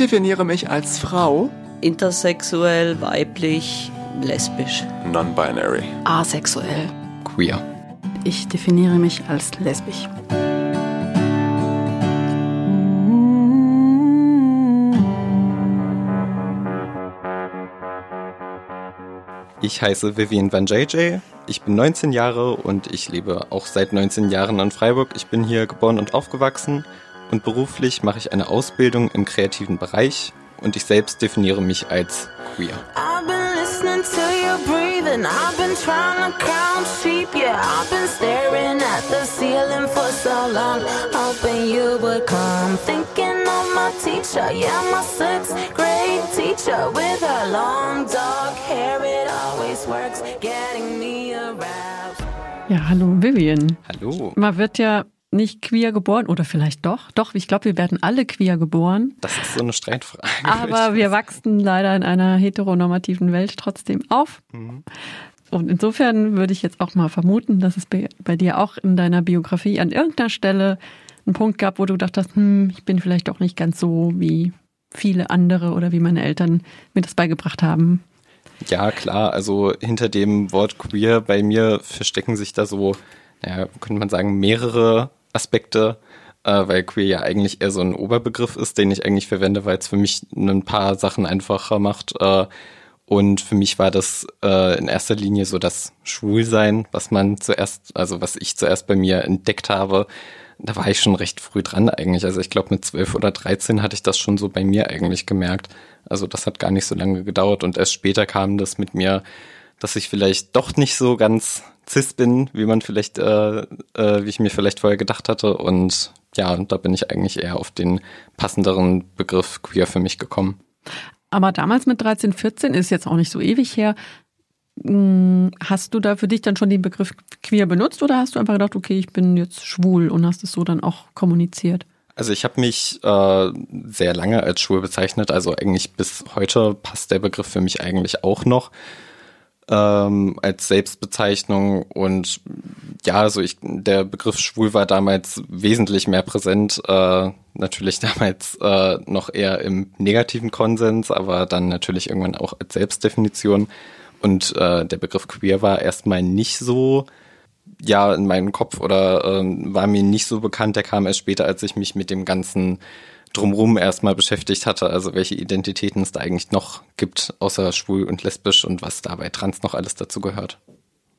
definiere mich als Frau. Intersexuell, weiblich, lesbisch. Non-binary. Asexuell. Queer. Ich definiere mich als lesbisch. Ich heiße Vivian Van JJ. Ich bin 19 Jahre und ich lebe auch seit 19 Jahren in Freiburg. Ich bin hier geboren und aufgewachsen und beruflich mache ich eine Ausbildung im kreativen Bereich und ich selbst definiere mich als queer. Ja, hallo Vivian. Hallo. Man wird ja nicht queer geboren oder vielleicht doch. Doch, ich glaube, wir werden alle queer geboren. Das ist so eine Streitfrage. Aber wir wachsen leider in einer heteronormativen Welt trotzdem auf. Und insofern würde ich jetzt auch mal vermuten, dass es bei, dir auch in deiner Biografie an irgendeiner Stelle einen Punkt gab, wo du dachtest, hm, ich bin vielleicht doch nicht ganz so wie viele andere oder wie meine Eltern mir das beigebracht haben. Ja, klar. Also hinter dem Wort queer bei mir verstecken sich da so, ja, könnte man sagen, mehrere Aspekte, äh, weil queer ja eigentlich eher so ein Oberbegriff ist, den ich eigentlich verwende, weil es für mich ein paar Sachen einfacher macht. Äh, und für mich war das äh, in erster Linie so das Schwulsein, was man zuerst, also was ich zuerst bei mir entdeckt habe. Da war ich schon recht früh dran eigentlich. Also ich glaube mit zwölf oder dreizehn hatte ich das schon so bei mir eigentlich gemerkt. Also das hat gar nicht so lange gedauert und erst später kam das mit mir, dass ich vielleicht doch nicht so ganz cis bin, wie man vielleicht, äh, äh, wie ich mir vielleicht vorher gedacht hatte. Und ja, da bin ich eigentlich eher auf den passenderen Begriff queer für mich gekommen. Aber damals mit 13, 14 ist jetzt auch nicht so ewig her. Hm, Hast du da für dich dann schon den Begriff queer benutzt oder hast du einfach gedacht, okay, ich bin jetzt schwul und hast es so dann auch kommuniziert? Also ich habe mich äh, sehr lange als schwul bezeichnet, also eigentlich bis heute passt der Begriff für mich eigentlich auch noch ähm, als Selbstbezeichnung und ja, also ich, der Begriff schwul war damals wesentlich mehr präsent, äh, natürlich damals äh, noch eher im negativen Konsens, aber dann natürlich irgendwann auch als Selbstdefinition und äh, der Begriff queer war erstmal nicht so ja in meinem Kopf oder ähm, war mir nicht so bekannt. Der kam erst später, als ich mich mit dem ganzen drumrum erstmal beschäftigt hatte. Also welche Identitäten es da eigentlich noch gibt, außer schwul und lesbisch und was da bei Trans noch alles dazu gehört.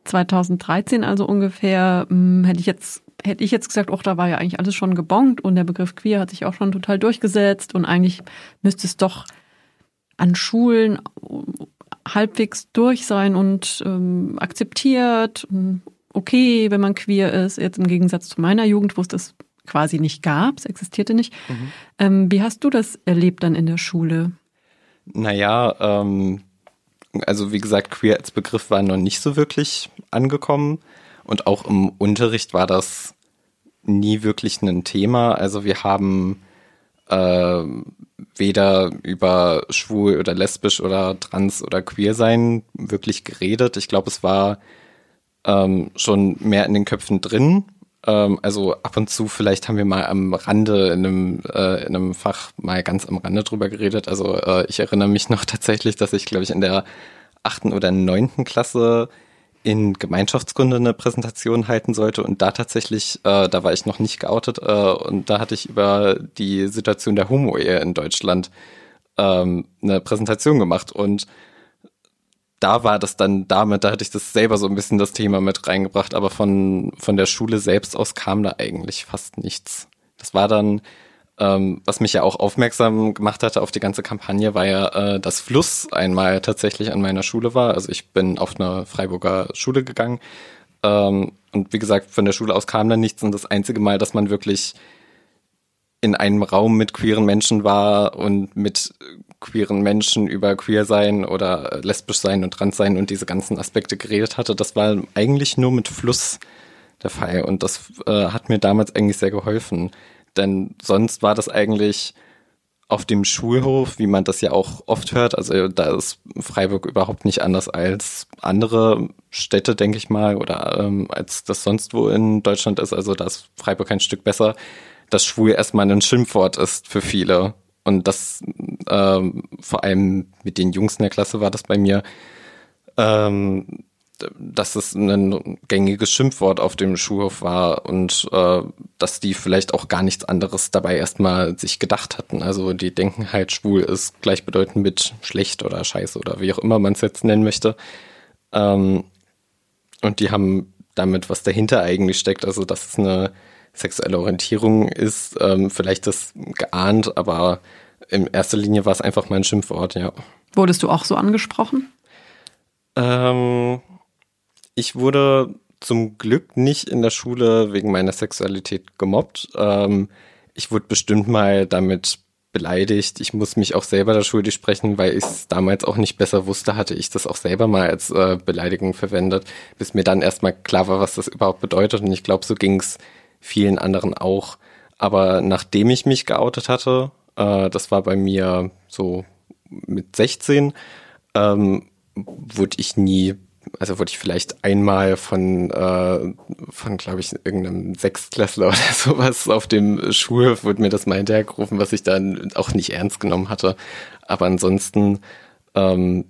2013 also ungefähr, hm, hätte ich jetzt hätte ich jetzt gesagt, auch da war ja eigentlich alles schon gebongt und der Begriff queer hat sich auch schon total durchgesetzt und eigentlich müsste es doch an Schulen halbwegs durch sein und ähm, akzeptiert, hm, okay, wenn man queer ist, jetzt im Gegensatz zu meiner Jugend, wo es das quasi nicht gab, es existierte nicht. Ähm, wie hast du das erlebt dann in der Schule? Naja, ähm, also wie gesagt, queer als Begriff war noch nicht so wirklich angekommen und auch im Unterricht war das nie wirklich ein Thema. Also wir haben äh, weder über schwul oder lesbisch oder trans oder queer sein wirklich geredet. Ich glaube, es war ähm, schon mehr in den Köpfen drin. Ähm, also ab und zu vielleicht haben wir mal am Rande in einem, äh, in einem Fach mal ganz am Rande drüber geredet. Also äh, ich erinnere mich noch tatsächlich, dass ich, glaube ich, in der achten oder neunten Klasse in Gemeinschaftskunde eine Präsentation halten sollte und da tatsächlich, äh, da war ich noch nicht geoutet äh, und da hatte ich über die Situation der Homo-Ehe in Deutschland ähm, eine Präsentation gemacht und da war das dann damit, da hatte ich das selber so ein bisschen das Thema mit reingebracht, aber von, von der Schule selbst aus kam da eigentlich fast nichts. Das war dann, ähm, was mich ja auch aufmerksam gemacht hatte auf die ganze Kampagne, war ja, äh, dass Fluss einmal tatsächlich an meiner Schule war. Also ich bin auf eine Freiburger Schule gegangen. Ähm, und wie gesagt, von der Schule aus kam dann nichts. Und das einzige Mal, dass man wirklich in einem Raum mit queeren Menschen war und mit queeren Menschen über queer sein oder lesbisch sein und trans sein und diese ganzen Aspekte geredet hatte, das war eigentlich nur mit Fluss der Fall. Und das äh, hat mir damals eigentlich sehr geholfen, denn sonst war das eigentlich auf dem Schulhof, wie man das ja auch oft hört, also da ist Freiburg überhaupt nicht anders als andere Städte, denke ich mal, oder ähm, als das sonst wo in Deutschland ist, also da ist Freiburg ein Stück besser, dass schwul erstmal ein Schimpfwort ist für viele und das ähm, vor allem mit den Jungs in der Klasse war das bei mir, ähm, dass es ein gängiges Schimpfwort auf dem Schulhof war und äh, dass die vielleicht auch gar nichts anderes dabei erstmal sich gedacht hatten. Also die denken halt, schwul ist gleichbedeutend mit schlecht oder scheiße oder wie auch immer man es jetzt nennen möchte. Ähm, und die haben damit, was dahinter eigentlich steckt, also dass es eine sexuelle Orientierung ist, ähm, vielleicht das geahnt, aber in erster Linie war es einfach mein Schimpfwort, ja. Wurdest du auch so angesprochen? Ähm, ich wurde zum Glück nicht in der Schule wegen meiner Sexualität gemobbt. Ähm, ich wurde bestimmt mal damit beleidigt. Ich muss mich auch selber der Schule sprechen, weil ich es damals auch nicht besser wusste, hatte ich das auch selber mal als äh, Beleidigung verwendet, bis mir dann erstmal klar war, was das überhaupt bedeutet. Und ich glaube, so ging es vielen anderen auch. Aber nachdem ich mich geoutet hatte, äh, das war bei mir so mit 16, ähm, wurde ich nie, also wurde ich vielleicht einmal von, äh, von glaube ich, irgendeinem Sechstklässler oder sowas auf dem Schulhof, wurde mir das mal hinterhergerufen, was ich dann auch nicht ernst genommen hatte. Aber ansonsten ähm,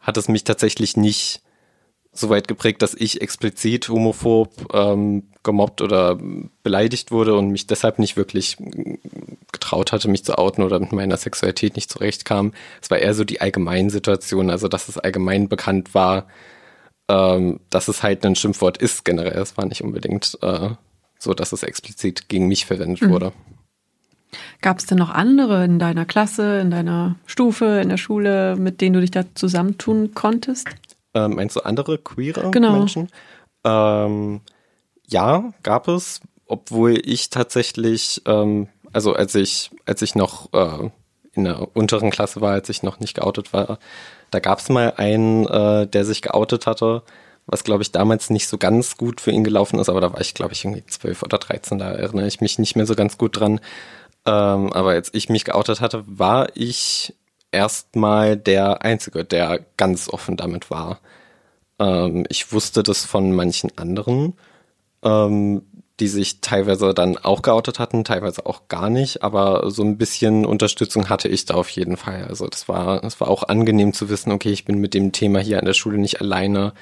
hat es mich tatsächlich nicht so weit geprägt, dass ich explizit homophob ähm, gemobbt oder beleidigt wurde und mich deshalb nicht wirklich getraut hatte, mich zu outen oder mit meiner Sexualität nicht zurechtkam. Es war eher so die allgemeine Situation, also dass es allgemein bekannt war, ähm, dass es halt ein Schimpfwort ist generell. Es war nicht unbedingt äh, so, dass es explizit gegen mich verwendet mhm. wurde. Gab es denn noch andere in deiner Klasse, in deiner Stufe, in der Schule, mit denen du dich da zusammentun konntest? Ähm, meinst du andere queere genau. Menschen? Ähm, ja, gab es, obwohl ich tatsächlich, ähm, also als ich, als ich noch äh, in der unteren Klasse war, als ich noch nicht geoutet war, da gab es mal einen, äh, der sich geoutet hatte, was glaube ich damals nicht so ganz gut für ihn gelaufen ist, aber da war ich glaube ich irgendwie zwölf oder dreizehn, da erinnere ich mich nicht mehr so ganz gut dran. Ähm, aber als ich mich geoutet hatte, war ich erstmal der Einzige, der ganz offen damit war. Ähm, ich wusste das von manchen anderen, ähm, die sich teilweise dann auch geoutet hatten, teilweise auch gar nicht, aber so ein bisschen Unterstützung hatte ich da auf jeden Fall. Also das war, das war auch angenehm zu wissen, okay, ich bin mit dem Thema hier an der Schule nicht alleine.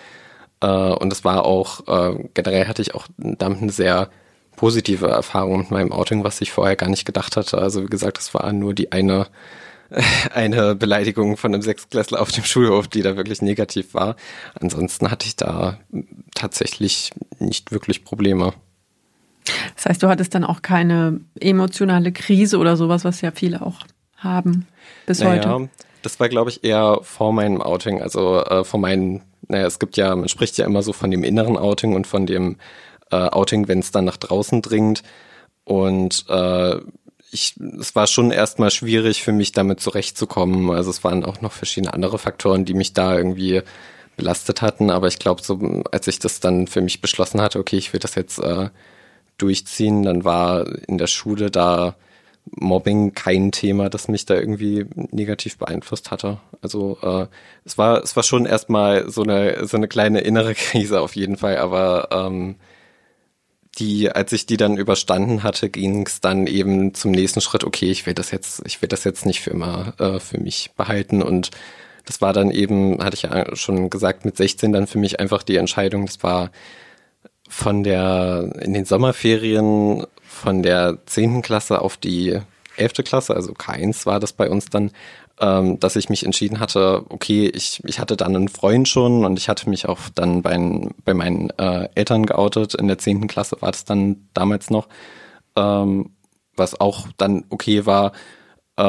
Äh, und es war auch, äh, generell hatte ich auch damit eine sehr positive Erfahrung mit meinem Outing, was ich vorher gar nicht gedacht hatte. Also wie gesagt, das war nur die eine eine Beleidigung von einem Sechstklässler auf dem Schulhof, die da wirklich negativ war. Ansonsten hatte ich da tatsächlich nicht wirklich Probleme. Das heißt, du hattest dann auch keine emotionale Krise oder sowas, was ja viele auch haben bis naja, heute. Das war, glaube ich, eher vor meinem Outing, also äh, vor meinen, naja, es gibt ja, man spricht ja immer so von dem inneren Outing und von dem äh, Outing, wenn es dann nach draußen dringt. Und äh, ich, es war schon erstmal schwierig für mich damit zurechtzukommen. Also es waren auch noch verschiedene andere Faktoren, die mich da irgendwie belastet hatten. Aber ich glaube, so als ich das dann für mich beschlossen hatte, okay, ich will das jetzt äh, durchziehen, dann war in der Schule da Mobbing kein Thema, das mich da irgendwie negativ beeinflusst hatte. Also äh, es war es war schon erstmal so eine so eine kleine innere Krise auf jeden Fall, aber ähm, die, als ich die dann überstanden hatte, ging es dann eben zum nächsten Schritt, okay, ich will das jetzt, ich will das jetzt nicht für immer äh, für mich behalten. Und das war dann eben, hatte ich ja schon gesagt, mit 16 dann für mich einfach die Entscheidung, das war von der, in den Sommerferien von der zehnten Klasse auf die elfte Klasse, also K1 war das bei uns dann, ähm, dass ich mich entschieden hatte, okay, ich, ich hatte dann einen Freund schon und ich hatte mich auch dann bei, bei meinen äh, Eltern geoutet. In der zehnten Klasse war das dann damals noch, ähm, was auch dann okay war. Äh,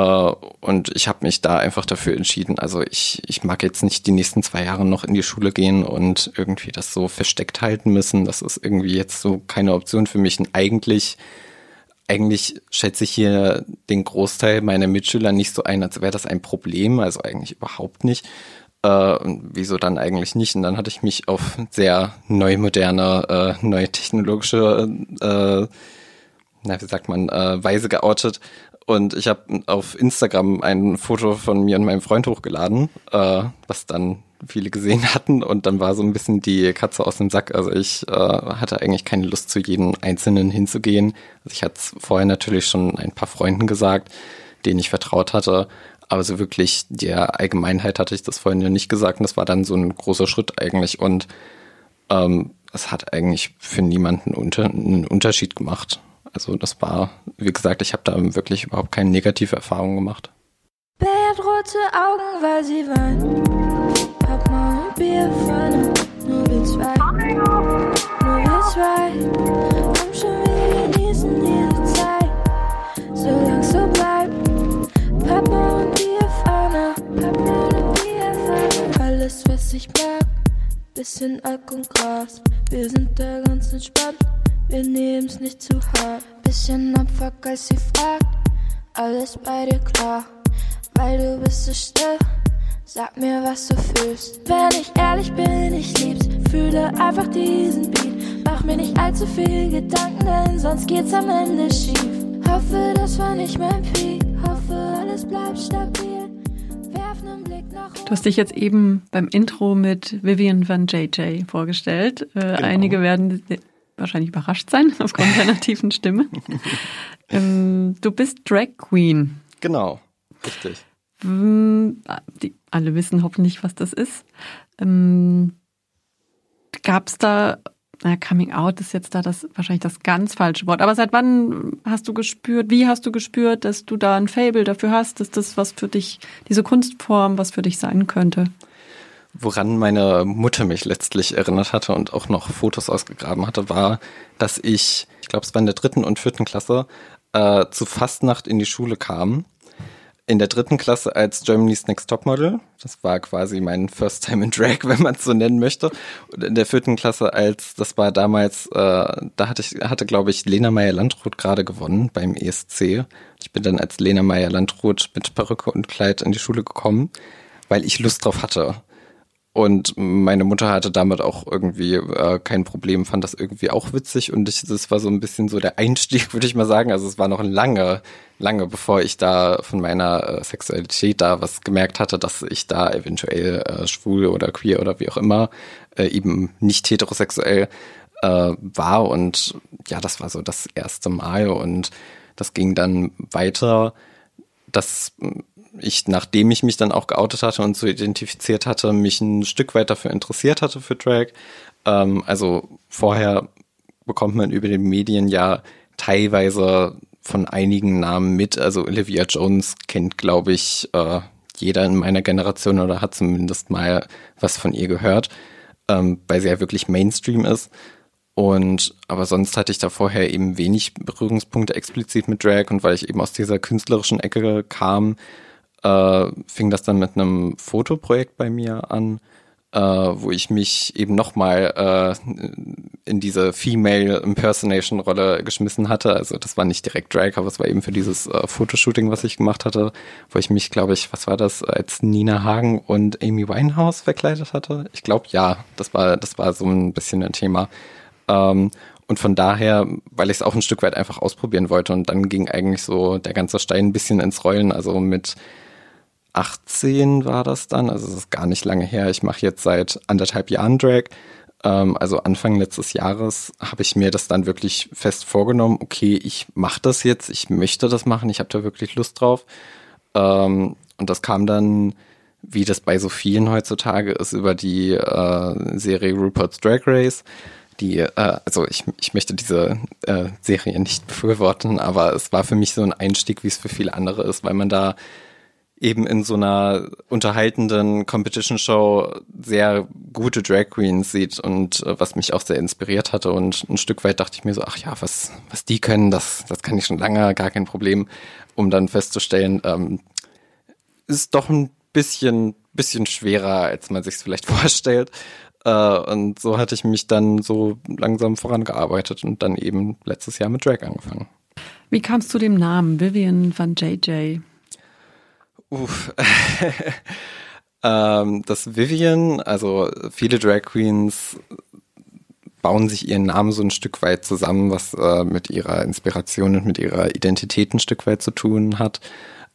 und ich habe mich da einfach dafür entschieden. Also ich, ich mag jetzt nicht die nächsten zwei Jahre noch in die Schule gehen und irgendwie das so versteckt halten müssen. Das ist irgendwie jetzt so keine Option für mich. Und eigentlich eigentlich schätze ich hier den Großteil meiner Mitschüler nicht so ein, als wäre das ein Problem, also eigentlich überhaupt nicht. Äh, wieso dann eigentlich nicht? Und dann hatte ich mich auf sehr neu moderne, äh, neue technologische, äh, na, wie sagt man, äh, Weise geoutet. Und ich habe auf Instagram ein Foto von mir und meinem Freund hochgeladen, äh, was dann viele gesehen hatten und dann war so ein bisschen die Katze aus dem Sack. Also ich äh, hatte eigentlich keine Lust, zu jedem Einzelnen hinzugehen. Also ich hatte es vorher natürlich schon ein paar Freunden gesagt, denen ich vertraut hatte. Aber so wirklich der Allgemeinheit hatte ich das vorhin ja nicht gesagt. Und das war dann so ein großer Schritt eigentlich. Und ähm, es hat eigentlich für niemanden unter, einen Unterschied gemacht. Also das war, wie gesagt, ich habe da wirklich überhaupt keine negative Erfahrung gemacht. Bär hat rote Augen, weil sie weint. Papa und Bierpfanne, nur wir zwei. Nur wir zwei. Komm schon, wir genießen diese Zeit. Solang's so bleibt. Papa und Bierpfanne, Papa und Bierpfanne. Alles, was ich mag, bisschen Alk und Gras. Wir sind da ganz entspannt, wir nehmen's nicht zu hart. Bisschen Abfuck, als sie fragt, alles bei dir klar. Weil du bist so still, sag mir, was du fühlst. Wenn ich ehrlich bin, ich lieb's, fühle einfach diesen Beat. Mach mir nicht allzu viel Gedanken, denn sonst geht's am Ende schief. Hoffe, das war nicht mein Peak, hoffe, alles bleibt stabil. Du hast dich jetzt eben beim Intro mit Vivian van JJ vorgestellt. Äh, Einige werden wahrscheinlich überrascht sein aufgrund deiner tiefen Stimme. ähm, du bist Drag Queen. Genau, richtig. Hm, Die, alle wissen hoffentlich, was das ist. Ähm, Gab es da, na, Coming Out ist jetzt da das wahrscheinlich das ganz falsche Wort. Aber seit wann hast du gespürt, wie hast du gespürt, dass du da ein Fable dafür hast, dass das was für dich, diese Kunstform, was für dich sein könnte? Woran meine Mutter mich letztlich erinnert hatte und auch noch Fotos ausgegraben hatte, war, dass ich, ich glaube, es war in der dritten und vierten Klasse, äh, zu Fastnacht in die Schule kam. In der dritten Klasse als Germany's Next Topmodel. Das war quasi mein First Time in Drag, wenn man es so nennen möchte. Und in der vierten Klasse als, das war damals, äh, da hatte ich, hatte glaube ich Lena Meyer-Landrut gerade gewonnen beim ESC. Ich bin dann als Lena Meyer-Landrut mit Perücke und Kleid in die Schule gekommen, weil ich Lust drauf hatte. Und meine Mutter hatte damit auch irgendwie äh, kein Problem, fand das irgendwie auch witzig. Und ich, das war so ein bisschen so der Einstieg, würde ich mal sagen. Also es war noch lange, lange bevor ich da von meiner äh, Sexualität da was gemerkt hatte, dass ich da eventuell äh, schwul oder queer oder wie auch immer äh, eben nicht heterosexuell äh, war. Und ja, das war so das erste Mal. Und das ging dann weiter, dass ich, nachdem ich mich dann auch geoutet hatte und so identifiziert hatte, mich ein Stück weit dafür interessiert hatte für Drag. Ähm, also vorher bekommt man über den Medien ja teilweise von einigen Namen mit. Also Olivia Jones kennt, glaube ich, äh, jeder in meiner Generation oder hat zumindest mal was von ihr gehört, ähm, weil sie ja wirklich Mainstream ist. Und aber sonst hatte ich da vorher eben wenig Berührungspunkte explizit mit Drag und weil ich eben aus dieser künstlerischen Ecke kam, äh, fing das dann mit einem Fotoprojekt bei mir an, äh, wo ich mich eben nochmal äh, in diese Female Impersonation Rolle geschmissen hatte. Also das war nicht direkt Drag, aber es war eben für dieses äh, Fotoshooting, was ich gemacht hatte, wo ich mich, glaube ich, was war das, als Nina Hagen und Amy Winehouse verkleidet hatte. Ich glaube, ja, das war, das war so ein bisschen ein Thema. Ähm, und von daher, weil ich es auch ein Stück weit einfach ausprobieren wollte und dann ging eigentlich so der ganze Stein ein bisschen ins Rollen. Also mit 18 war das dann, also es ist gar nicht lange her. Ich mache jetzt seit anderthalb Jahren Drag. Ähm, also Anfang letztes Jahres habe ich mir das dann wirklich fest vorgenommen. Okay, ich mache das jetzt, ich möchte das machen, ich habe da wirklich Lust drauf. Ähm, und das kam dann, wie das bei so vielen heutzutage ist, über die äh, Serie Rupert's Drag Race die, äh, also ich, ich möchte diese äh, Serie nicht befürworten, aber es war für mich so ein Einstieg, wie es für viele andere ist, weil man da eben in so einer unterhaltenden Competition-Show sehr gute Drag Queens sieht und äh, was mich auch sehr inspiriert hatte. Und ein Stück weit dachte ich mir so, ach ja, was, was die können, das, das kann ich schon lange, gar kein Problem, um dann festzustellen, ähm, ist doch ein bisschen, bisschen schwerer, als man sich vielleicht vorstellt. Äh, und so hatte ich mich dann so langsam vorangearbeitet und dann eben letztes Jahr mit Drag angefangen. Wie kamst du dem Namen Vivian van JJ? Uff. ähm, das Vivian, also viele Drag Queens bauen sich ihren Namen so ein Stück weit zusammen, was äh, mit ihrer Inspiration und mit ihrer Identität ein Stück weit zu tun hat.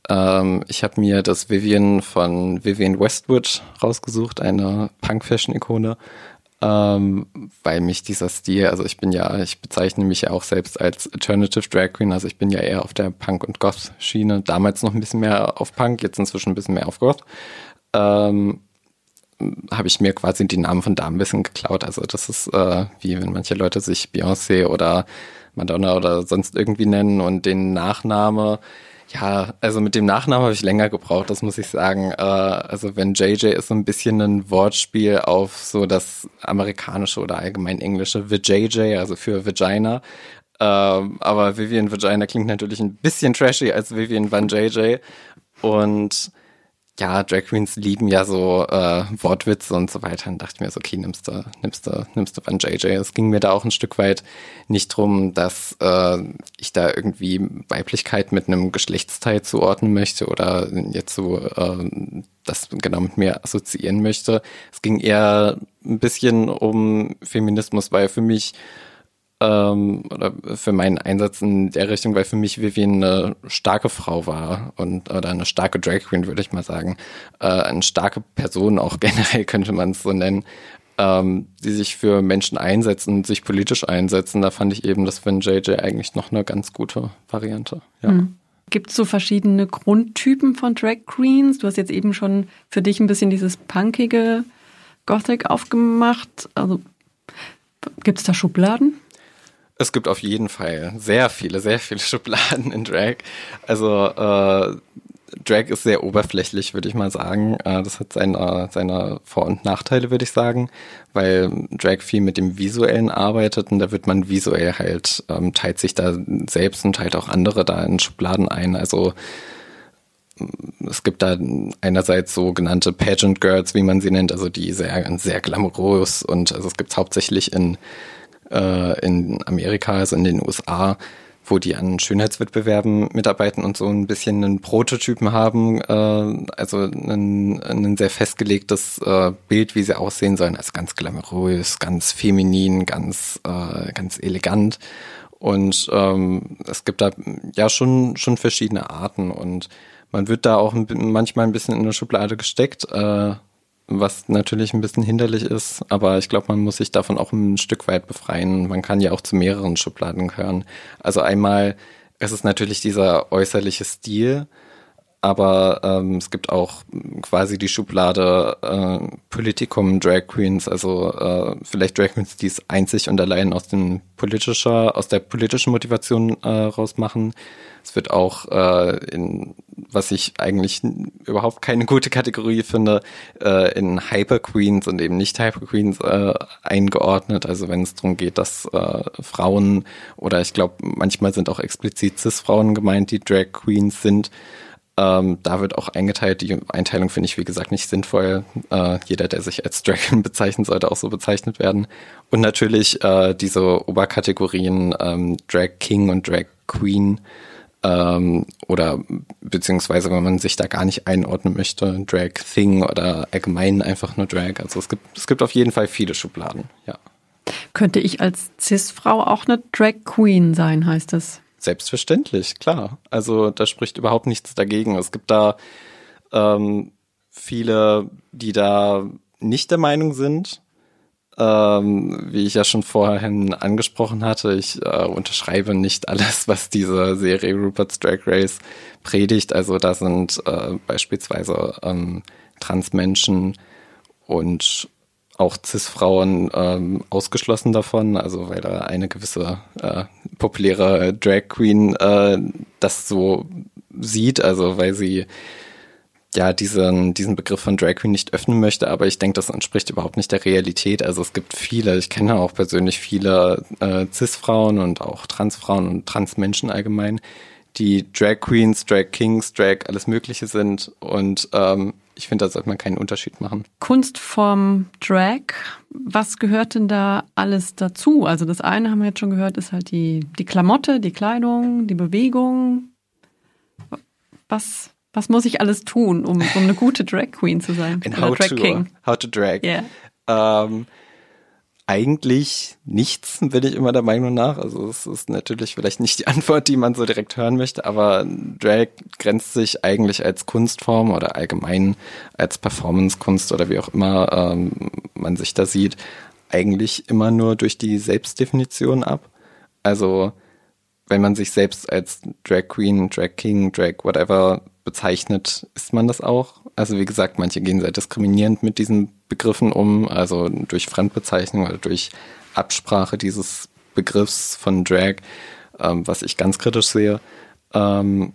Ähm, ich habe mir das Vivian von Vivian Westwood rausgesucht, eine Punk-Fashion-Ikone. Ähm, weil mich dieser Stil, also ich bin ja, ich bezeichne mich ja auch selbst als Alternative Drag Queen, also ich bin ja eher auf der Punk- und Goth-Schiene, damals noch ein bisschen mehr auf Punk, jetzt inzwischen ein bisschen mehr auf Goth. Ähm, habe ich mir quasi die Namen von da ein bisschen geklaut. Also das ist äh, wie wenn manche Leute sich Beyoncé oder Madonna oder sonst irgendwie nennen und den Nachname ja, also mit dem Nachnamen habe ich länger gebraucht, das muss ich sagen. Äh, also wenn JJ ist so ein bisschen ein Wortspiel auf so das amerikanische oder allgemein englische VJJ, also für Vagina. Ähm, aber Vivian Vagina klingt natürlich ein bisschen trashy als Vivian Van JJ. Und ja, Drag Queens lieben ja so äh, Wortwitze und so weiter. Dann dachte mir so, okay, nimmst du, nimmst du, nimmst du von JJ. Es ging mir da auch ein Stück weit nicht drum, dass äh, ich da irgendwie Weiblichkeit mit einem Geschlechtsteil zuordnen möchte oder jetzt so äh, das genau mit mir assoziieren möchte. Es ging eher ein bisschen um Feminismus, weil für mich ähm, oder für meinen Einsatz in der Richtung, weil für mich Vivian eine starke Frau war und oder eine starke Drag Queen, würde ich mal sagen. Äh, eine starke Person auch generell könnte man es so nennen, ähm, die sich für Menschen einsetzen und sich politisch einsetzen. Da fand ich eben das für JJ eigentlich noch eine ganz gute Variante. Ja. Mhm. Gibt es so verschiedene Grundtypen von Drag Queens? Du hast jetzt eben schon für dich ein bisschen dieses punkige Gothic aufgemacht. Also gibt es da Schubladen? Es gibt auf jeden Fall sehr viele, sehr viele Schubladen in Drag. Also äh, Drag ist sehr oberflächlich, würde ich mal sagen. Äh, das hat seine, seine Vor- und Nachteile, würde ich sagen, weil Drag viel mit dem Visuellen arbeitet und da wird man visuell halt, ähm, teilt sich da selbst und teilt auch andere da in Schubladen ein. Also es gibt da einerseits sogenannte Pageant Girls, wie man sie nennt, also die sehr, sehr glamourös und also es gibt hauptsächlich in äh, in Amerika, also in den USA, wo die an Schönheitswettbewerben mitarbeiten und so ein bisschen einen Prototypen haben, äh, also ein, ein sehr festgelegtes äh, Bild, wie sie aussehen sollen, also ganz glamourös, ganz feminin, ganz, äh, ganz elegant. Und ähm, es gibt da ja schon, schon verschiedene Arten und man wird da auch manchmal ein bisschen in eine Schublade gesteckt. Äh, was natürlich ein bisschen hinderlich ist, aber ich glaube, man muss sich davon auch ein Stück weit befreien. Man kann ja auch zu mehreren Schubladen gehören. Also einmal, es ist natürlich dieser äußerliche Stil, aber ähm, es gibt auch quasi die Schublade äh, Politikum Drag Queens, also äh, vielleicht Drag Queens, die es einzig und allein aus dem politischer, aus der politischen Motivation äh, rausmachen. Es wird auch äh, in, was ich eigentlich überhaupt keine gute Kategorie finde, äh, in Hyper Queens und eben nicht Hyper Queens äh, eingeordnet. Also wenn es darum geht, dass äh, Frauen oder ich glaube manchmal sind auch explizit Cis-Frauen gemeint, die Drag Queens sind. Ähm, da wird auch eingeteilt. Die Einteilung finde ich, wie gesagt, nicht sinnvoll. Äh, jeder, der sich als Dragon bezeichnet, sollte auch so bezeichnet werden. Und natürlich äh, diese Oberkategorien ähm, Drag King und Drag Queen ähm, oder beziehungsweise wenn man sich da gar nicht einordnen möchte, Drag Thing oder allgemein einfach nur Drag. Also es gibt, es gibt auf jeden Fall viele Schubladen, ja. Könnte ich als Cis-Frau auch eine Drag Queen sein, heißt es? Selbstverständlich, klar. Also da spricht überhaupt nichts dagegen. Es gibt da ähm, viele, die da nicht der Meinung sind, ähm, wie ich ja schon vorhin angesprochen hatte, ich äh, unterschreibe nicht alles, was diese Serie Rupert's Drag Race predigt. Also da sind äh, beispielsweise ähm, Transmenschen und auch Cis-Frauen ähm, ausgeschlossen davon, also weil da eine gewisse äh, populäre Drag Queen äh, das so sieht, also weil sie ja diesen, diesen Begriff von Drag Queen nicht öffnen möchte, aber ich denke, das entspricht überhaupt nicht der Realität. Also es gibt viele, ich kenne auch persönlich viele äh, Cis-Frauen und auch Trans-Frauen und Trans-Menschen allgemein, die Drag Queens, Drag Kings, Drag alles Mögliche sind. Und ähm, ich finde, da sollte man keinen Unterschied machen. Kunstform Drag, was gehört denn da alles dazu? Also das eine haben wir jetzt schon gehört, ist halt die, die Klamotte, die Kleidung, die Bewegung. Was, was muss ich alles tun, um, um eine gute Drag Queen zu sein? In Oder how Drag to, King? How to Drag. Yeah. Ähm, eigentlich nichts, bin ich immer der Meinung nach. Also es ist natürlich vielleicht nicht die Antwort, die man so direkt hören möchte, aber Drag grenzt sich eigentlich als Kunstform oder allgemein als Performancekunst oder wie auch immer ähm, man sich da sieht, eigentlich immer nur durch die Selbstdefinition ab. Also wenn man sich selbst als Drag Queen, Drag King, Drag whatever bezeichnet, ist man das auch. Also wie gesagt, manche gehen sehr diskriminierend mit diesen Begriffen um, also durch Fremdbezeichnung oder durch Absprache dieses Begriffs von Drag, ähm, was ich ganz kritisch sehe. Ähm,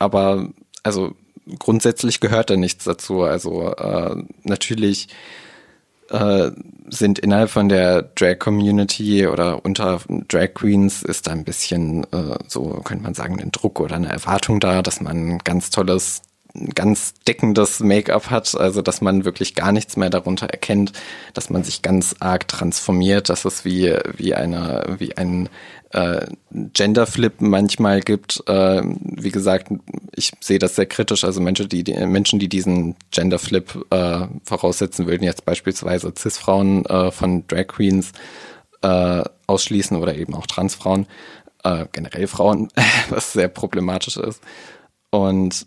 aber also grundsätzlich gehört da nichts dazu. Also äh, natürlich äh, sind innerhalb von der Drag-Community oder unter Drag Queens ist da ein bisschen äh, so, könnte man sagen, ein Druck oder eine Erwartung da, dass man ganz tolles ganz deckendes Make-up hat, also dass man wirklich gar nichts mehr darunter erkennt, dass man sich ganz arg transformiert, dass es wie wie eine wie ein äh, Genderflip manchmal gibt. Äh, wie gesagt, ich sehe das sehr kritisch. Also Menschen, die, die Menschen, die diesen Genderflip äh, voraussetzen würden, jetzt beispielsweise Cis-Frauen äh, von Drag Queens äh, ausschließen oder eben auch Transfrauen, äh, generell Frauen, was sehr problematisch ist. Und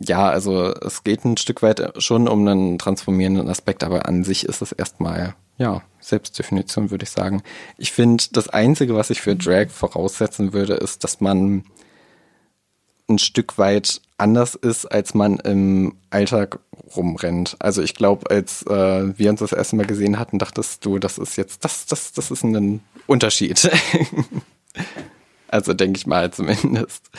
ja, also es geht ein Stück weit schon um einen transformierenden Aspekt, aber an sich ist es erstmal, ja, Selbstdefinition würde ich sagen. Ich finde, das Einzige, was ich für Drag voraussetzen würde, ist, dass man ein Stück weit anders ist, als man im Alltag rumrennt. Also ich glaube, als äh, wir uns das erste Mal gesehen hatten, dachtest du, das ist jetzt, das, das, das ist ein Unterschied. also denke ich mal zumindest.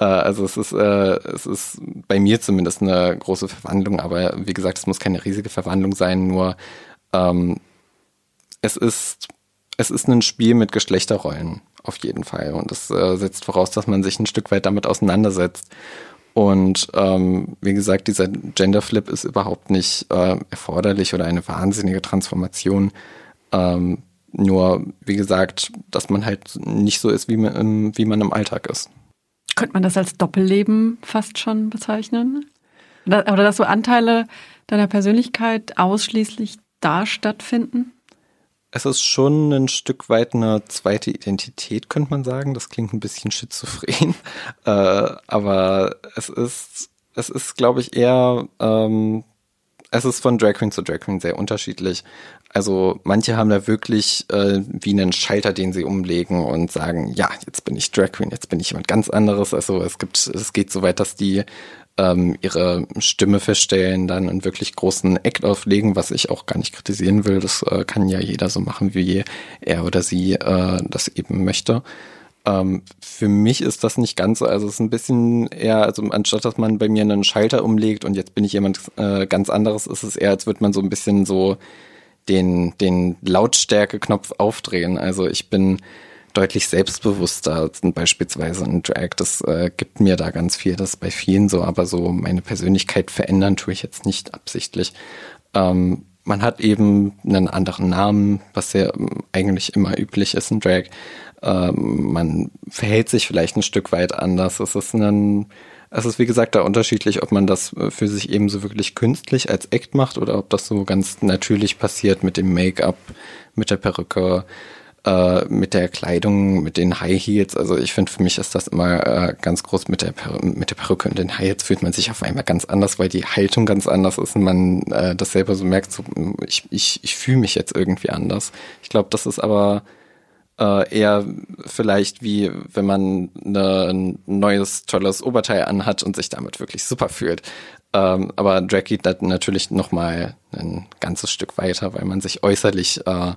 Äh, also es ist, äh, es ist bei mir zumindest eine große Verwandlung, aber wie gesagt, es muss keine riesige Verwandlung sein, nur ähm, es ist, es ist ein Spiel mit Geschlechterrollen auf jeden Fall. Und es äh, setzt voraus, dass man sich ein Stück weit damit auseinandersetzt. Und ähm, wie gesagt, dieser Genderflip ist überhaupt nicht äh, erforderlich oder eine wahnsinnige Transformation. Ähm, nur, wie gesagt, dass man halt nicht so ist, wie man, im, wie man im Alltag ist. Könnte man das als Doppelleben fast schon bezeichnen? Oder dass so Anteile deiner Persönlichkeit ausschließlich da stattfinden? Es ist schon ein Stück weit eine zweite Identität, könnte man sagen. Das klingt ein bisschen schizophren. Äh, aber es ist, es ist, glaube ich, eher, ähm, es ist von Drag Queen zu Drag Queen sehr unterschiedlich. Also manche haben da wirklich äh, wie einen Schalter, den sie umlegen und sagen, ja, jetzt bin ich Drag Queen, jetzt bin ich jemand ganz anderes. Also es gibt, es geht so weit, dass die ähm, ihre Stimme feststellen, dann einen wirklich großen Act auflegen, was ich auch gar nicht kritisieren will. Das äh, kann ja jeder so machen, wie er oder sie äh, das eben möchte. Ähm, für mich ist das nicht ganz so. Also es ist ein bisschen eher, also anstatt dass man bei mir einen Schalter umlegt und jetzt bin ich jemand äh, ganz anderes, ist es eher, als würde man so ein bisschen so den, den Lautstärke-Knopf aufdrehen. Also ich bin deutlich selbstbewusster beispielsweise ein Drag. Das äh, gibt mir da ganz viel. Das ist bei vielen so, aber so meine Persönlichkeit verändern tue ich jetzt nicht absichtlich. Ähm, man hat eben einen anderen Namen, was ja ähm, eigentlich immer üblich ist in Drag. Ähm, man verhält sich vielleicht ein Stück weit anders. Es ist ein, es ist wie gesagt da unterschiedlich, ob man das äh, für sich eben so wirklich künstlich als Act macht oder ob das so ganz natürlich passiert mit dem Make-up, mit der Perücke, äh, mit der Kleidung, mit den High Heels. Also ich finde, für mich ist das immer äh, ganz groß mit der, per mit der Perücke und den High Heels fühlt man sich auf einmal ganz anders, weil die Haltung ganz anders ist und man äh, das selber so merkt, so, ich, ich, ich fühle mich jetzt irgendwie anders. Ich glaube, das ist aber äh, eher vielleicht wie wenn man ne, ein neues, tolles Oberteil anhat und sich damit wirklich super fühlt. Ähm, aber Drag geht natürlich noch mal ein ganzes Stück weiter, weil man sich äußerlich äh,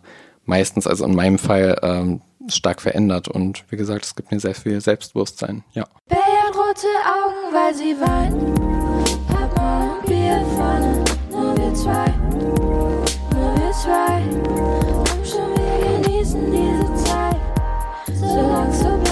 meistens, also in meinem Fall, ähm, stark verändert. Und wie gesagt, es gibt mir sehr viel Selbstbewusstsein. Ja. Bär hat rote Augen, weil sie weint. Papa und Bier vorne, nur wir zwei, nur wir zwei. Komm schon, wir genießen diese solange so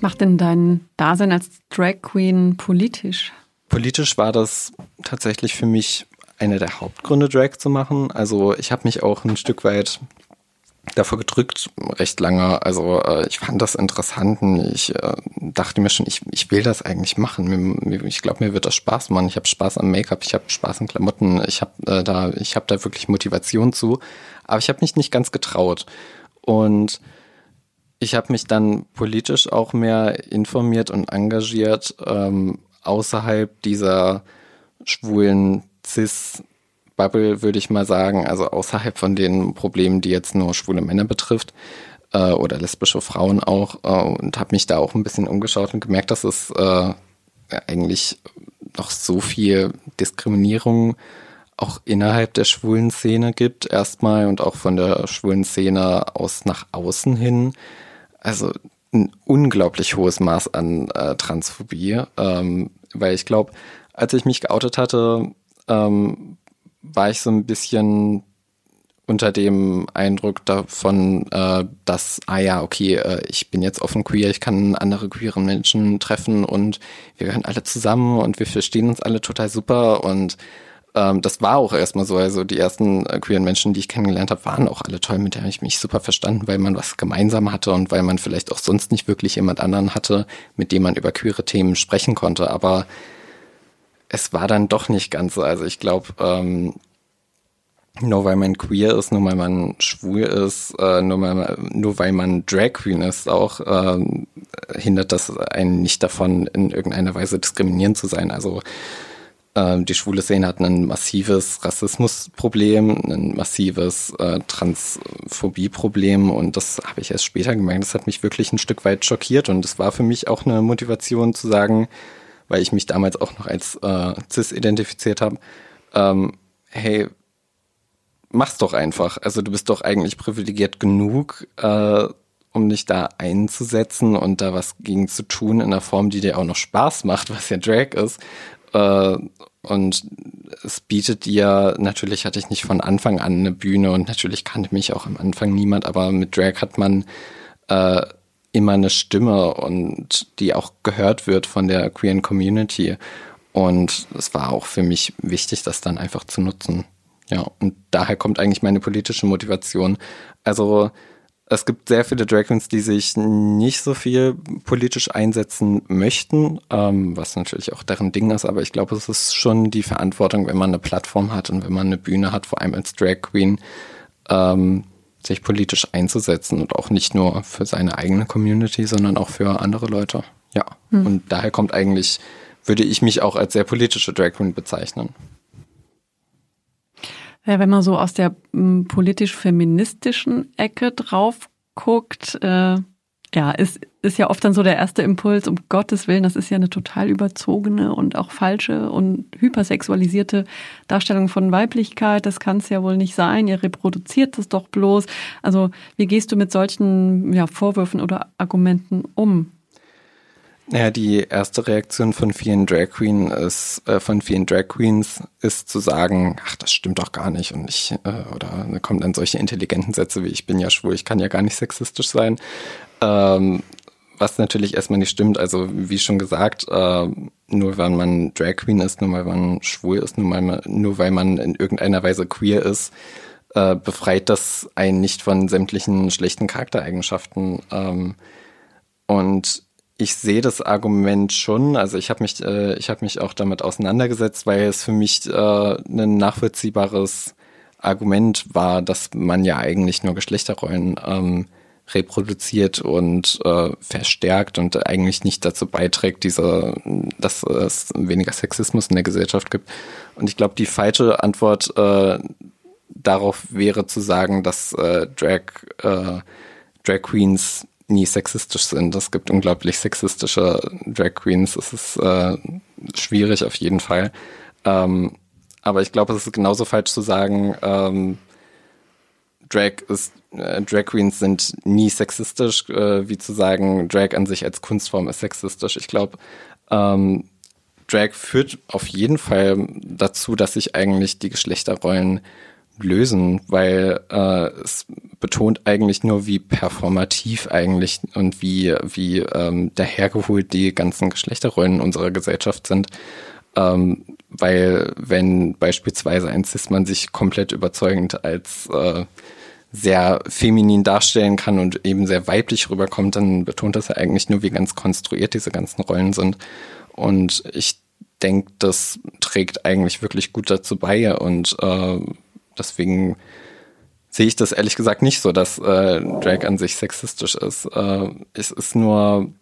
Was macht denn dein Dasein als Drag Queen politisch? Politisch war das tatsächlich für mich einer der Hauptgründe, Drag zu machen. Also ich habe mich auch ein Stück weit davor gedrückt, recht lange. Also äh, ich fand das interessant und ich äh, dachte mir schon, ich, ich will das eigentlich machen. Ich glaube, mir wird das Spaß machen. Ich habe Spaß am Make-up, ich habe Spaß an Klamotten, ich habe äh, da, ich habe da wirklich Motivation zu. Aber ich habe mich nicht ganz getraut. Und ich habe mich dann politisch auch mehr informiert und engagiert ähm, außerhalb dieser schwulen Cis Bubble, würde ich mal sagen, also außerhalb von den Problemen, die jetzt nur schwule Männer betrifft äh, oder lesbische Frauen auch äh, und habe mich da auch ein bisschen umgeschaut und gemerkt, dass es äh, eigentlich noch so viel Diskriminierung auch innerhalb der schwulen Szene gibt, erstmal und auch von der schwulen Szene aus nach außen hin. Also ein unglaublich hohes Maß an äh, Transphobie, ähm, weil ich glaube, als ich mich geoutet hatte, ähm, war ich so ein bisschen unter dem Eindruck davon, äh, dass, ah ja, okay, äh, ich bin jetzt offen queer, ich kann andere queere Menschen treffen und wir gehören alle zusammen und wir verstehen uns alle total super und ähm, das war auch erstmal so. Also die ersten äh, queeren Menschen, die ich kennengelernt habe, waren auch alle toll, mit denen ich mich super verstanden, weil man was gemeinsam hatte und weil man vielleicht auch sonst nicht wirklich jemand anderen hatte, mit dem man über queere Themen sprechen konnte. Aber es war dann doch nicht ganz so. Also ich glaube, ähm, nur weil man queer ist, nur weil man schwul ist, äh, nur, weil man, nur weil man Drag Queen ist, auch äh, hindert das einen nicht davon, in irgendeiner Weise diskriminierend zu sein. Also äh, die schwule Szene hat ein massives Rassismusproblem, ein massives äh, Transphobieproblem und das habe ich erst später gemerkt. Das hat mich wirklich ein Stück weit schockiert und es war für mich auch eine Motivation zu sagen, weil ich mich damals auch noch als äh, cis identifiziert habe, ähm, hey, mach's doch einfach. Also du bist doch eigentlich privilegiert genug, äh, um dich da einzusetzen und da was gegen zu tun in einer Form, die dir auch noch Spaß macht, was ja Drag ist. Äh, und es bietet dir, natürlich hatte ich nicht von Anfang an eine Bühne und natürlich kannte mich auch am Anfang niemand, aber mit Drag hat man äh, immer eine Stimme und die auch gehört wird von der queeren Community. Und es war auch für mich wichtig, das dann einfach zu nutzen. Ja, und daher kommt eigentlich meine politische Motivation. Also es gibt sehr viele Drag Queens, die sich nicht so viel politisch einsetzen möchten, ähm, was natürlich auch deren Ding ist, aber ich glaube, es ist schon die Verantwortung, wenn man eine Plattform hat und wenn man eine Bühne hat, vor allem als Drag Queen, ähm, sich politisch einzusetzen und auch nicht nur für seine eigene Community, sondern auch für andere Leute. Ja. Hm. Und daher kommt eigentlich, würde ich mich auch als sehr politische Drag Queen bezeichnen. Ja, wenn man so aus der politisch-feministischen Ecke drauf guckt, äh, ja, ist, ist ja oft dann so der erste Impuls, um Gottes Willen, das ist ja eine total überzogene und auch falsche und hypersexualisierte Darstellung von Weiblichkeit. Das kann es ja wohl nicht sein. Ihr reproduziert das doch bloß. Also wie gehst du mit solchen ja, Vorwürfen oder Argumenten um? Naja, die erste Reaktion von vielen Drag Queen ist, äh, von vielen Drag Queens ist zu sagen, ach, das stimmt doch gar nicht und ich, äh, oder kommen dann solche intelligenten Sätze wie ich bin ja schwul, ich kann ja gar nicht sexistisch sein. Ähm, was natürlich erstmal nicht stimmt. Also wie schon gesagt, äh, nur weil man Drag Queen ist, nur weil man schwul ist, nur weil man, nur weil man in irgendeiner Weise queer ist, äh, befreit das einen nicht von sämtlichen schlechten Charaktereigenschaften. Ähm, und ich sehe das Argument schon. Also ich habe mich, äh, ich habe mich auch damit auseinandergesetzt, weil es für mich äh, ein nachvollziehbares Argument war, dass man ja eigentlich nur Geschlechterrollen ähm, reproduziert und äh, verstärkt und eigentlich nicht dazu beiträgt, diese, dass es weniger Sexismus in der Gesellschaft gibt. Und ich glaube, die falsche Antwort äh, darauf wäre zu sagen, dass äh, Drag, äh, Drag Queens nie sexistisch sind. Es gibt unglaublich sexistische Drag Queens. Es ist äh, schwierig auf jeden Fall. Ähm, aber ich glaube, es ist genauso falsch zu sagen, ähm, Drag ist äh, Drag Queens sind nie sexistisch, äh, wie zu sagen, Drag an sich als Kunstform ist sexistisch. Ich glaube, ähm, Drag führt auf jeden Fall dazu, dass sich eigentlich die Geschlechterrollen lösen, weil äh, es betont eigentlich nur, wie performativ eigentlich und wie, wie ähm, dahergeholt die ganzen Geschlechterrollen unserer Gesellschaft sind. Ähm, weil wenn beispielsweise ein Cis-Mann sich komplett überzeugend als äh, sehr feminin darstellen kann und eben sehr weiblich rüberkommt, dann betont das ja eigentlich nur, wie ganz konstruiert diese ganzen Rollen sind. Und ich denke, das trägt eigentlich wirklich gut dazu bei und äh, deswegen sehe ich das ehrlich gesagt nicht so, dass äh, Drag an sich sexistisch ist. Äh, es ist nur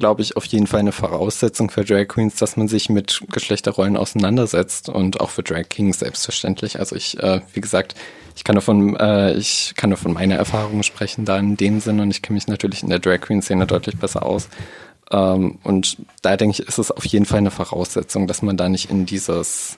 glaube ich, auf jeden Fall eine Voraussetzung für Drag Queens, dass man sich mit Geschlechterrollen auseinandersetzt und auch für Drag Kings selbstverständlich. Also ich, äh, wie gesagt, ich kann nur von, äh, ich kann nur von meiner Erfahrung sprechen da in dem Sinne und ich kenne mich natürlich in der Drag Queen Szene deutlich besser aus. Ähm, und da denke ich, ist es auf jeden Fall eine Voraussetzung, dass man da nicht in dieses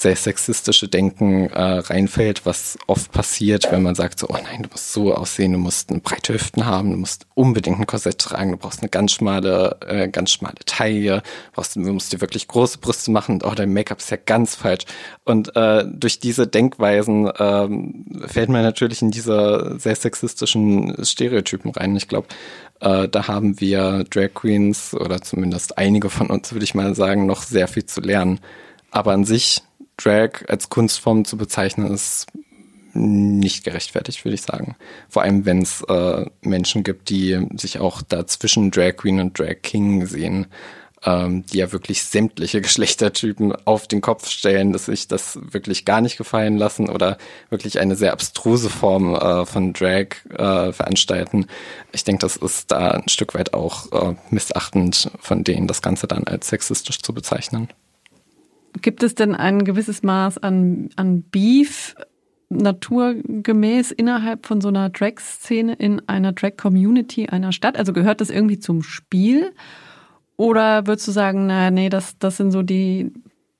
sehr sexistische Denken äh, reinfällt, was oft passiert, wenn man sagt so, oh nein, du musst so aussehen, du musst eine breite Hüften haben, du musst unbedingt ein Korsett tragen, du brauchst eine ganz schmale, äh, ganz schmale Taille, brauchst, du musst dir wirklich große Brüste machen und oh, dein Make-up ist ja ganz falsch. Und äh, durch diese Denkweisen ähm, fällt man natürlich in diese sehr sexistischen Stereotypen rein. Ich glaube, äh, da haben wir Drag Queens oder zumindest einige von uns, würde ich mal sagen, noch sehr viel zu lernen. Aber an sich Drag als Kunstform zu bezeichnen, ist nicht gerechtfertigt, würde ich sagen. Vor allem, wenn es äh, Menschen gibt, die sich auch da zwischen Drag Queen und Drag King sehen, ähm, die ja wirklich sämtliche Geschlechtertypen auf den Kopf stellen, dass sich das wirklich gar nicht gefallen lassen oder wirklich eine sehr abstruse Form äh, von Drag äh, veranstalten. Ich denke, das ist da ein Stück weit auch äh, missachtend von denen, das Ganze dann als sexistisch zu bezeichnen. Gibt es denn ein gewisses Maß an, an Beef naturgemäß innerhalb von so einer Drag-Szene in einer Drag-Community einer Stadt? Also gehört das irgendwie zum Spiel? Oder würdest du sagen, naja, nee, das, das sind so die,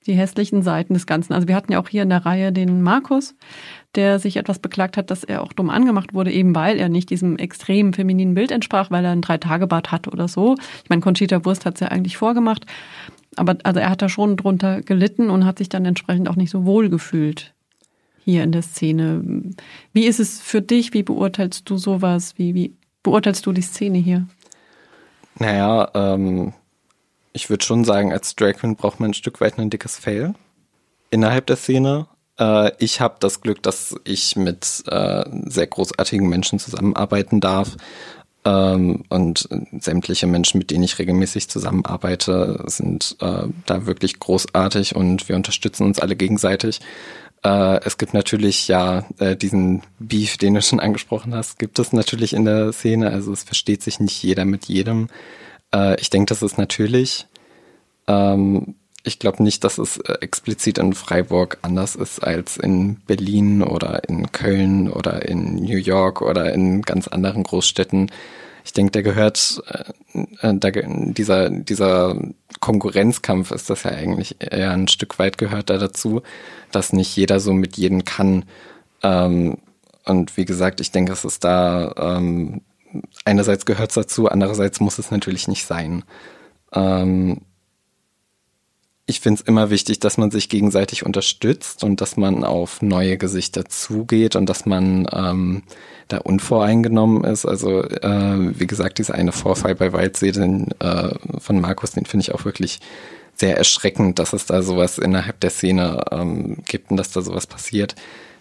die hässlichen Seiten des Ganzen? Also wir hatten ja auch hier in der Reihe den Markus, der sich etwas beklagt hat, dass er auch dumm angemacht wurde, eben weil er nicht diesem extremen femininen Bild entsprach, weil er ein Drei-Tage-Bad hat oder so. Ich meine, Conchita Wurst hat es ja eigentlich vorgemacht. Aber also er hat da schon drunter gelitten und hat sich dann entsprechend auch nicht so wohl gefühlt hier in der Szene. Wie ist es für dich? Wie beurteilst du sowas? Wie, wie beurteilst du die Szene hier? Naja, ähm, ich würde schon sagen, als Drag Queen braucht man ein Stück weit ein dickes Fail innerhalb der Szene. Äh, ich habe das Glück, dass ich mit äh, sehr großartigen Menschen zusammenarbeiten darf ähm, und sämtliche Menschen, mit denen ich regelmäßig zusammenarbeite, sind äh, da wirklich großartig und wir unterstützen uns alle gegenseitig. Äh, es gibt natürlich ja äh, diesen Beef, den du schon angesprochen hast, gibt es natürlich in der Szene. Also es versteht sich nicht jeder mit jedem. Äh, ich denke, das ist natürlich. Ähm, ich glaube nicht, dass es äh, explizit in Freiburg anders ist als in Berlin oder in Köln oder in New York oder in ganz anderen Großstädten. Ich denke, der gehört, äh, äh, da, dieser, dieser Konkurrenzkampf ist das ja eigentlich eher ein Stück weit gehört da dazu, dass nicht jeder so mit jedem kann. Ähm, und wie gesagt, ich denke, es ist da, ähm, einerseits gehört es dazu, andererseits muss es natürlich nicht sein. Ähm, ich finde es immer wichtig, dass man sich gegenseitig unterstützt und dass man auf neue Gesichter zugeht und dass man ähm, da unvoreingenommen ist. Also äh, wie gesagt, dieser eine Vorfall bei Waldsee den, äh, von Markus, den finde ich auch wirklich sehr erschreckend, dass es da sowas innerhalb der Szene ähm, gibt und dass da sowas passiert.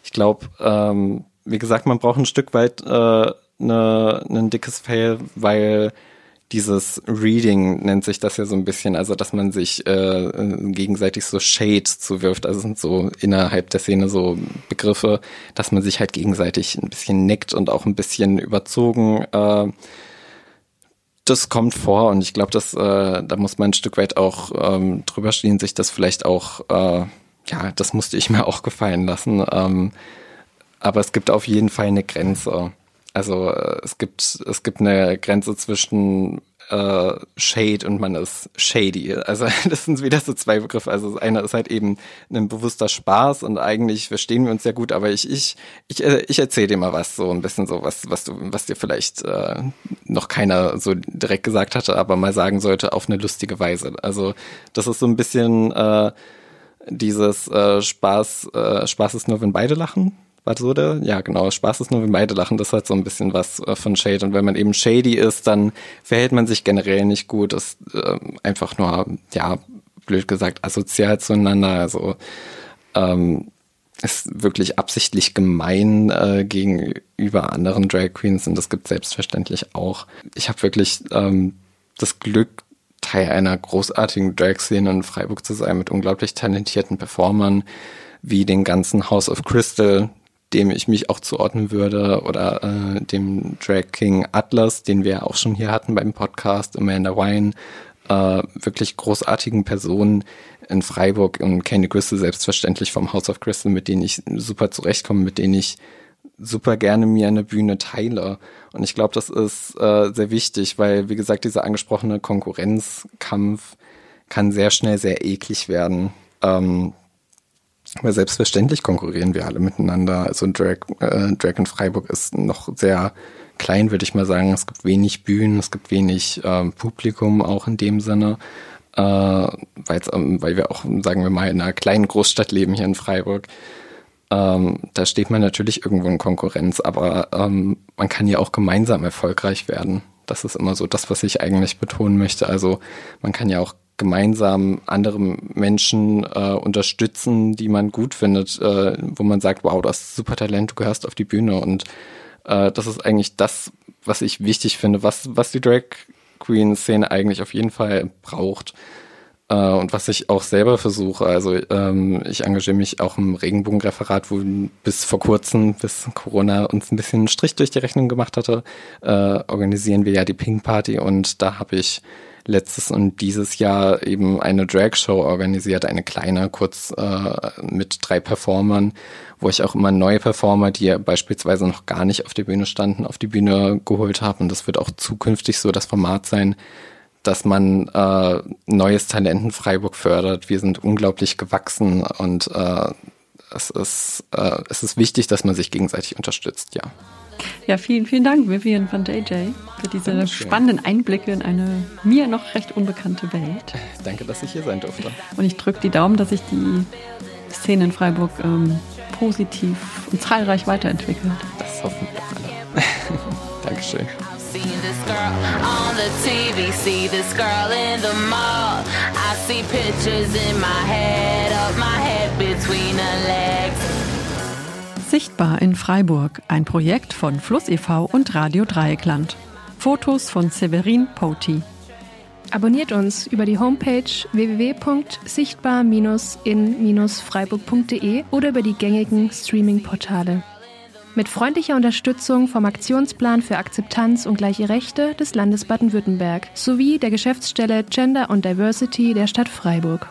Ich glaube, ähm, wie gesagt, man braucht ein Stück weit äh, ne, ein dickes Fail, weil dieses Reading nennt sich das ja so ein bisschen, also dass man sich äh, gegenseitig so Shades zuwirft, also sind so innerhalb der Szene so Begriffe, dass man sich halt gegenseitig ein bisschen neckt und auch ein bisschen überzogen. Äh, das kommt vor und ich glaube, dass äh, da muss man ein Stück weit auch ähm, drüber stehen, sich das vielleicht auch, äh, ja, das musste ich mir auch gefallen lassen. Ähm, aber es gibt auf jeden Fall eine Grenze. Also äh, es gibt es gibt eine Grenze zwischen äh, Shade und man ist shady. Also das sind wieder so zwei Begriffe. Also das eine ist halt eben ein bewusster Spaß und eigentlich verstehen wir uns ja gut, aber ich ich ich, äh, ich erzähle dir mal was so ein bisschen so was was du was dir vielleicht äh, noch keiner so direkt gesagt hatte, aber mal sagen sollte auf eine lustige Weise. Also das ist so ein bisschen äh, dieses äh, Spaß äh, Spaß ist nur wenn beide lachen was der? Ja, genau. Spaß ist nur, wenn beide lachen. Das hat so ein bisschen was äh, von Shade. Und wenn man eben shady ist, dann verhält man sich generell nicht gut. Ist äh, einfach nur, ja, blöd gesagt, asozial zueinander. Also, ähm, ist wirklich absichtlich gemein äh, gegenüber anderen Drag Queens und das gibt selbstverständlich auch. Ich habe wirklich ähm, das Glück, Teil einer großartigen Drag-Szene in Freiburg zu sein mit unglaublich talentierten Performern wie den ganzen House of Crystal, dem ich mich auch zuordnen würde, oder äh, dem Drag King Atlas, den wir auch schon hier hatten beim Podcast, Amanda Wine, äh, wirklich großartigen Personen in Freiburg und Candy Crystal selbstverständlich vom House of Crystal, mit denen ich super zurechtkomme, mit denen ich super gerne mir eine Bühne teile. Und ich glaube, das ist äh, sehr wichtig, weil, wie gesagt, dieser angesprochene Konkurrenzkampf kann sehr schnell sehr eklig werden. Ähm, weil selbstverständlich konkurrieren wir alle miteinander. Also Drag, äh, Drag in Freiburg ist noch sehr klein, würde ich mal sagen. Es gibt wenig Bühnen, es gibt wenig äh, Publikum auch in dem Sinne. Äh, ähm, weil wir auch, sagen wir mal, in einer kleinen Großstadt leben hier in Freiburg. Ähm, da steht man natürlich irgendwo in Konkurrenz, aber ähm, man kann ja auch gemeinsam erfolgreich werden. Das ist immer so das, was ich eigentlich betonen möchte. Also man kann ja auch gemeinsam andere Menschen äh, unterstützen, die man gut findet, äh, wo man sagt, wow, du hast super Talent, du gehörst auf die Bühne und äh, das ist eigentlich das, was ich wichtig finde, was, was die Drag Queen Szene eigentlich auf jeden Fall braucht. Äh, und was ich auch selber versuche, also ähm, ich engagiere mich auch im Regenbogenreferat, wo bis vor kurzem, bis Corona uns ein bisschen einen Strich durch die Rechnung gemacht hatte, äh, organisieren wir ja die Pink Party und da habe ich letztes und dieses Jahr eben eine Drag-Show organisiert, eine kleine, kurz äh, mit drei Performern, wo ich auch immer neue Performer, die beispielsweise noch gar nicht auf der Bühne standen, auf die Bühne geholt habe. Und das wird auch zukünftig so das Format sein, dass man äh, neues Talent in Freiburg fördert. Wir sind unglaublich gewachsen und äh, es, ist, äh, es ist wichtig, dass man sich gegenseitig unterstützt, ja. Ja, vielen, vielen Dank, Vivian von JJ, für diese Dankeschön. spannenden Einblicke in eine mir noch recht unbekannte Welt. Danke, dass ich hier sein durfte. Und ich drücke die Daumen, dass sich die Szene in Freiburg ähm, positiv und zahlreich weiterentwickelt. Das hoffen wir alle. Dankeschön. Seen this girl on the TV, see this girl in the mall. I see pictures in my head, up my head between her legs. Sichtbar in Freiburg, ein Projekt von Fluss e.V. und Radio Dreieckland. Fotos von Severin Poti. Abonniert uns über die Homepage www.sichtbar-in-freiburg.de oder über die gängigen Streaming-Portale. Mit freundlicher Unterstützung vom Aktionsplan für Akzeptanz und gleiche Rechte des Landes Baden-Württemberg sowie der Geschäftsstelle Gender und Diversity der Stadt Freiburg.